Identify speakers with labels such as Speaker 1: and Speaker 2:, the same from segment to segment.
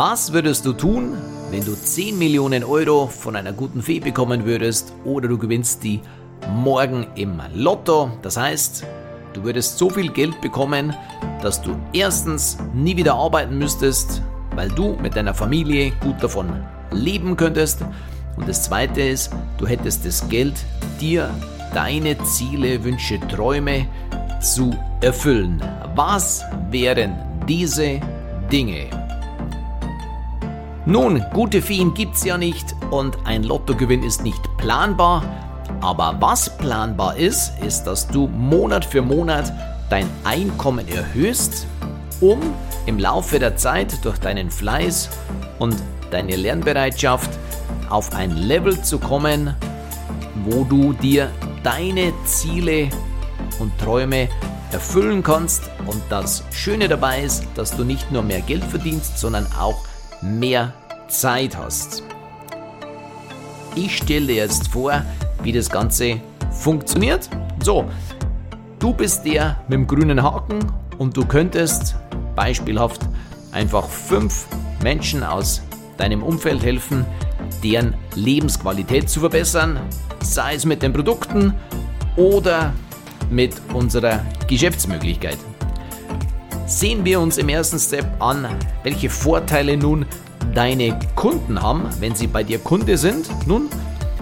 Speaker 1: Was würdest du tun, wenn du 10 Millionen Euro von einer guten Fee bekommen würdest oder du gewinnst die morgen im Lotto? Das heißt, du würdest so viel Geld bekommen, dass du erstens nie wieder arbeiten müsstest, weil du mit deiner Familie gut davon leben könntest. Und das zweite ist, du hättest das Geld, dir deine Ziele, Wünsche, Träume zu erfüllen. Was wären diese Dinge? Nun, gute Feen gibt's ja nicht und ein Lottogewinn ist nicht planbar. Aber was planbar ist, ist, dass du Monat für Monat dein Einkommen erhöhst, um im Laufe der Zeit durch deinen Fleiß und deine Lernbereitschaft auf ein Level zu kommen, wo du dir deine Ziele und Träume erfüllen kannst. Und das Schöne dabei ist, dass du nicht nur mehr Geld verdienst, sondern auch mehr Zeit hast. Ich stelle dir jetzt vor, wie das Ganze funktioniert. So, du bist der mit dem grünen Haken und du könntest beispielhaft einfach fünf Menschen aus deinem Umfeld helfen, deren Lebensqualität zu verbessern, sei es mit den Produkten oder mit unserer Geschäftsmöglichkeit. Sehen wir uns im ersten Step an, welche Vorteile nun deine Kunden haben, wenn sie bei dir Kunde sind. Nun,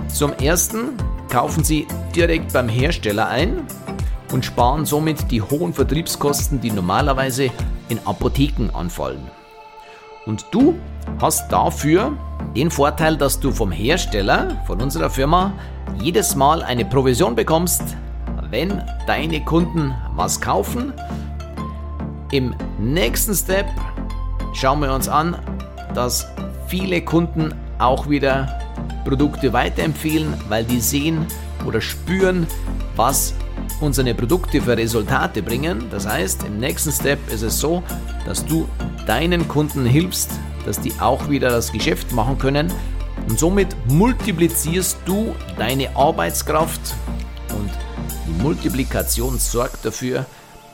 Speaker 1: zum ersten kaufen sie direkt beim Hersteller ein und sparen somit die hohen Vertriebskosten, die normalerweise in Apotheken anfallen. Und du hast dafür den Vorteil, dass du vom Hersteller, von unserer Firma, jedes Mal eine Provision bekommst, wenn deine Kunden was kaufen. Im nächsten Step schauen wir uns an, dass viele Kunden auch wieder Produkte weiterempfehlen, weil die sehen oder spüren, was unsere Produkte für Resultate bringen. Das heißt, im nächsten Step ist es so, dass du deinen Kunden hilfst, dass die auch wieder das Geschäft machen können und somit multiplizierst du deine Arbeitskraft und die Multiplikation sorgt dafür,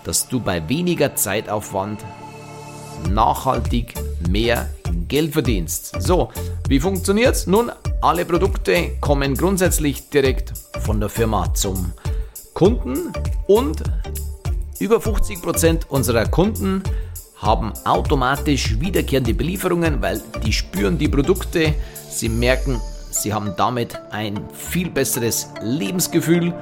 Speaker 1: dass du bei weniger Zeitaufwand nachhaltig mehr Geld verdienst. So, wie funktioniert's? Nun, alle Produkte kommen grundsätzlich direkt von der Firma zum Kunden und über 50% unserer Kunden haben automatisch wiederkehrende Belieferungen, weil die spüren die Produkte, sie merken, sie haben damit ein viel besseres Lebensgefühl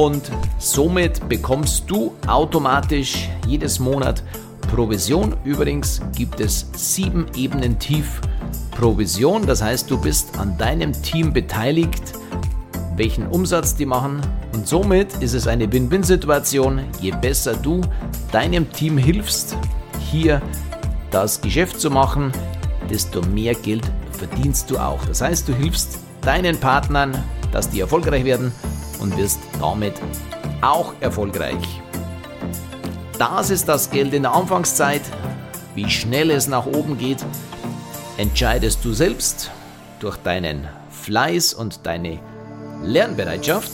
Speaker 1: und somit bekommst du automatisch jedes Monat Provision. Übrigens gibt es sieben Ebenen tief Provision, das heißt du bist an deinem Team beteiligt, welchen Umsatz die machen und somit ist es eine Win-Win-Situation. Je besser du deinem Team hilfst, hier das Geschäft zu machen, desto mehr Geld verdienst du auch. Das heißt, du hilfst deinen Partnern, dass die erfolgreich werden und wirst damit auch erfolgreich. Das ist das Geld in der Anfangszeit. Wie schnell es nach oben geht, entscheidest du selbst durch deinen Fleiß und deine Lernbereitschaft.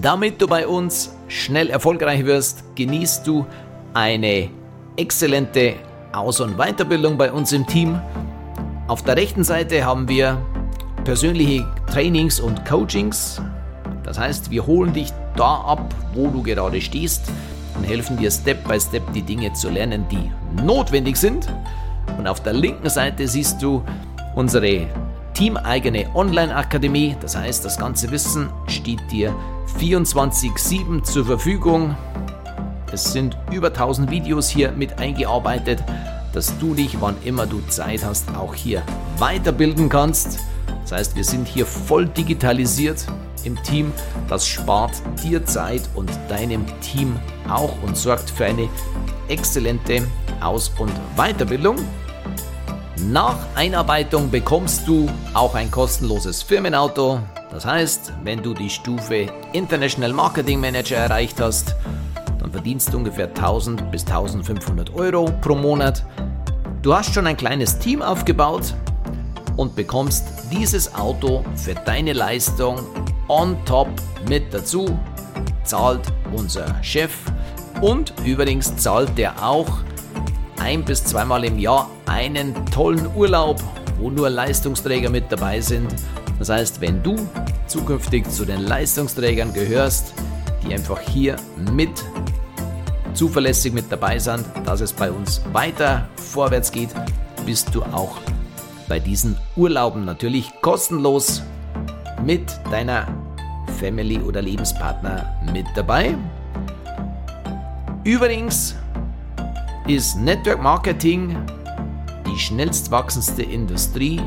Speaker 1: Damit du bei uns schnell erfolgreich wirst, genießt du eine exzellente Aus- und Weiterbildung bei uns im Team. Auf der rechten Seite haben wir persönliche Trainings und Coachings. Das heißt, wir holen dich da ab, wo du gerade stehst und helfen dir Step by Step die Dinge zu lernen, die notwendig sind. Und auf der linken Seite siehst du unsere teameigene Online-Akademie. Das heißt, das ganze Wissen steht dir 24-7 zur Verfügung. Es sind über 1000 Videos hier mit eingearbeitet, dass du dich, wann immer du Zeit hast, auch hier weiterbilden kannst. Das heißt, wir sind hier voll digitalisiert im Team. Das spart dir Zeit und deinem Team auch und sorgt für eine exzellente Aus- und Weiterbildung. Nach Einarbeitung bekommst du auch ein kostenloses Firmenauto. Das heißt, wenn du die Stufe International Marketing Manager erreicht hast, dann verdienst du ungefähr 1000 bis 1500 Euro pro Monat. Du hast schon ein kleines Team aufgebaut und bekommst dieses Auto für deine Leistung on top mit dazu. Zahlt unser Chef und übrigens zahlt der auch ein bis zweimal im Jahr einen tollen Urlaub, wo nur Leistungsträger mit dabei sind. Das heißt, wenn du zukünftig zu den Leistungsträgern gehörst, die einfach hier mit zuverlässig mit dabei sind, dass es bei uns weiter vorwärts geht, bist du auch bei diesen Urlauben natürlich kostenlos mit deiner Family oder Lebenspartner mit dabei. Übrigens ist Network Marketing die schnellst wachsendste Industrie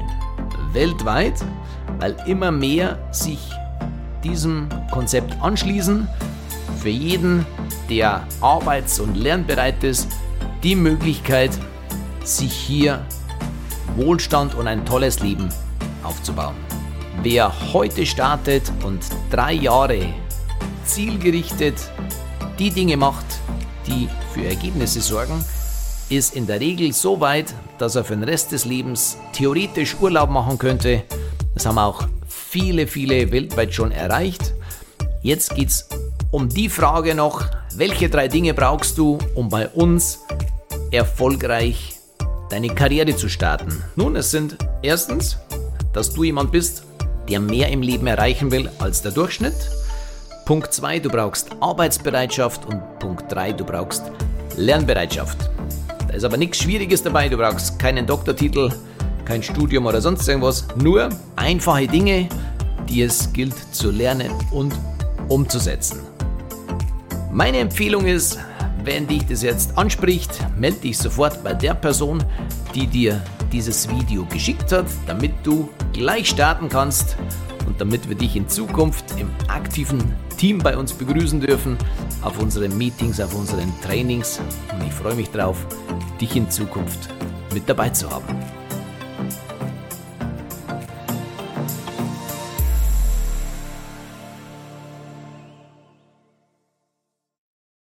Speaker 1: weltweit, weil immer mehr sich diesem Konzept anschließen. Für jeden, der arbeits- und lernbereit ist, die Möglichkeit, sich hier Wohlstand und ein tolles Leben aufzubauen. Wer heute startet und drei Jahre zielgerichtet die Dinge macht, die für Ergebnisse sorgen, ist in der Regel so weit, dass er für den Rest des Lebens theoretisch Urlaub machen könnte. Das haben auch viele, viele weltweit schon erreicht. Jetzt geht es um die Frage noch, welche drei Dinge brauchst du, um bei uns erfolgreich deine Karriere zu starten? Nun, es sind erstens, dass du jemand bist, der mehr im Leben erreichen will als der Durchschnitt. Punkt 2, du brauchst Arbeitsbereitschaft und Punkt 3, du brauchst Lernbereitschaft. Da ist aber nichts Schwieriges dabei, du brauchst keinen Doktortitel, kein Studium oder sonst irgendwas, nur einfache Dinge, die es gilt zu lernen und umzusetzen. Meine Empfehlung ist, wenn dich das jetzt anspricht, melde dich sofort bei der Person, die dir dieses Video geschickt hat, damit du gleich starten kannst und damit wir dich in Zukunft im aktiven Team bei uns begrüßen dürfen, auf unseren Meetings, auf unseren Trainings. Und ich freue mich drauf, dich in Zukunft mit dabei zu haben.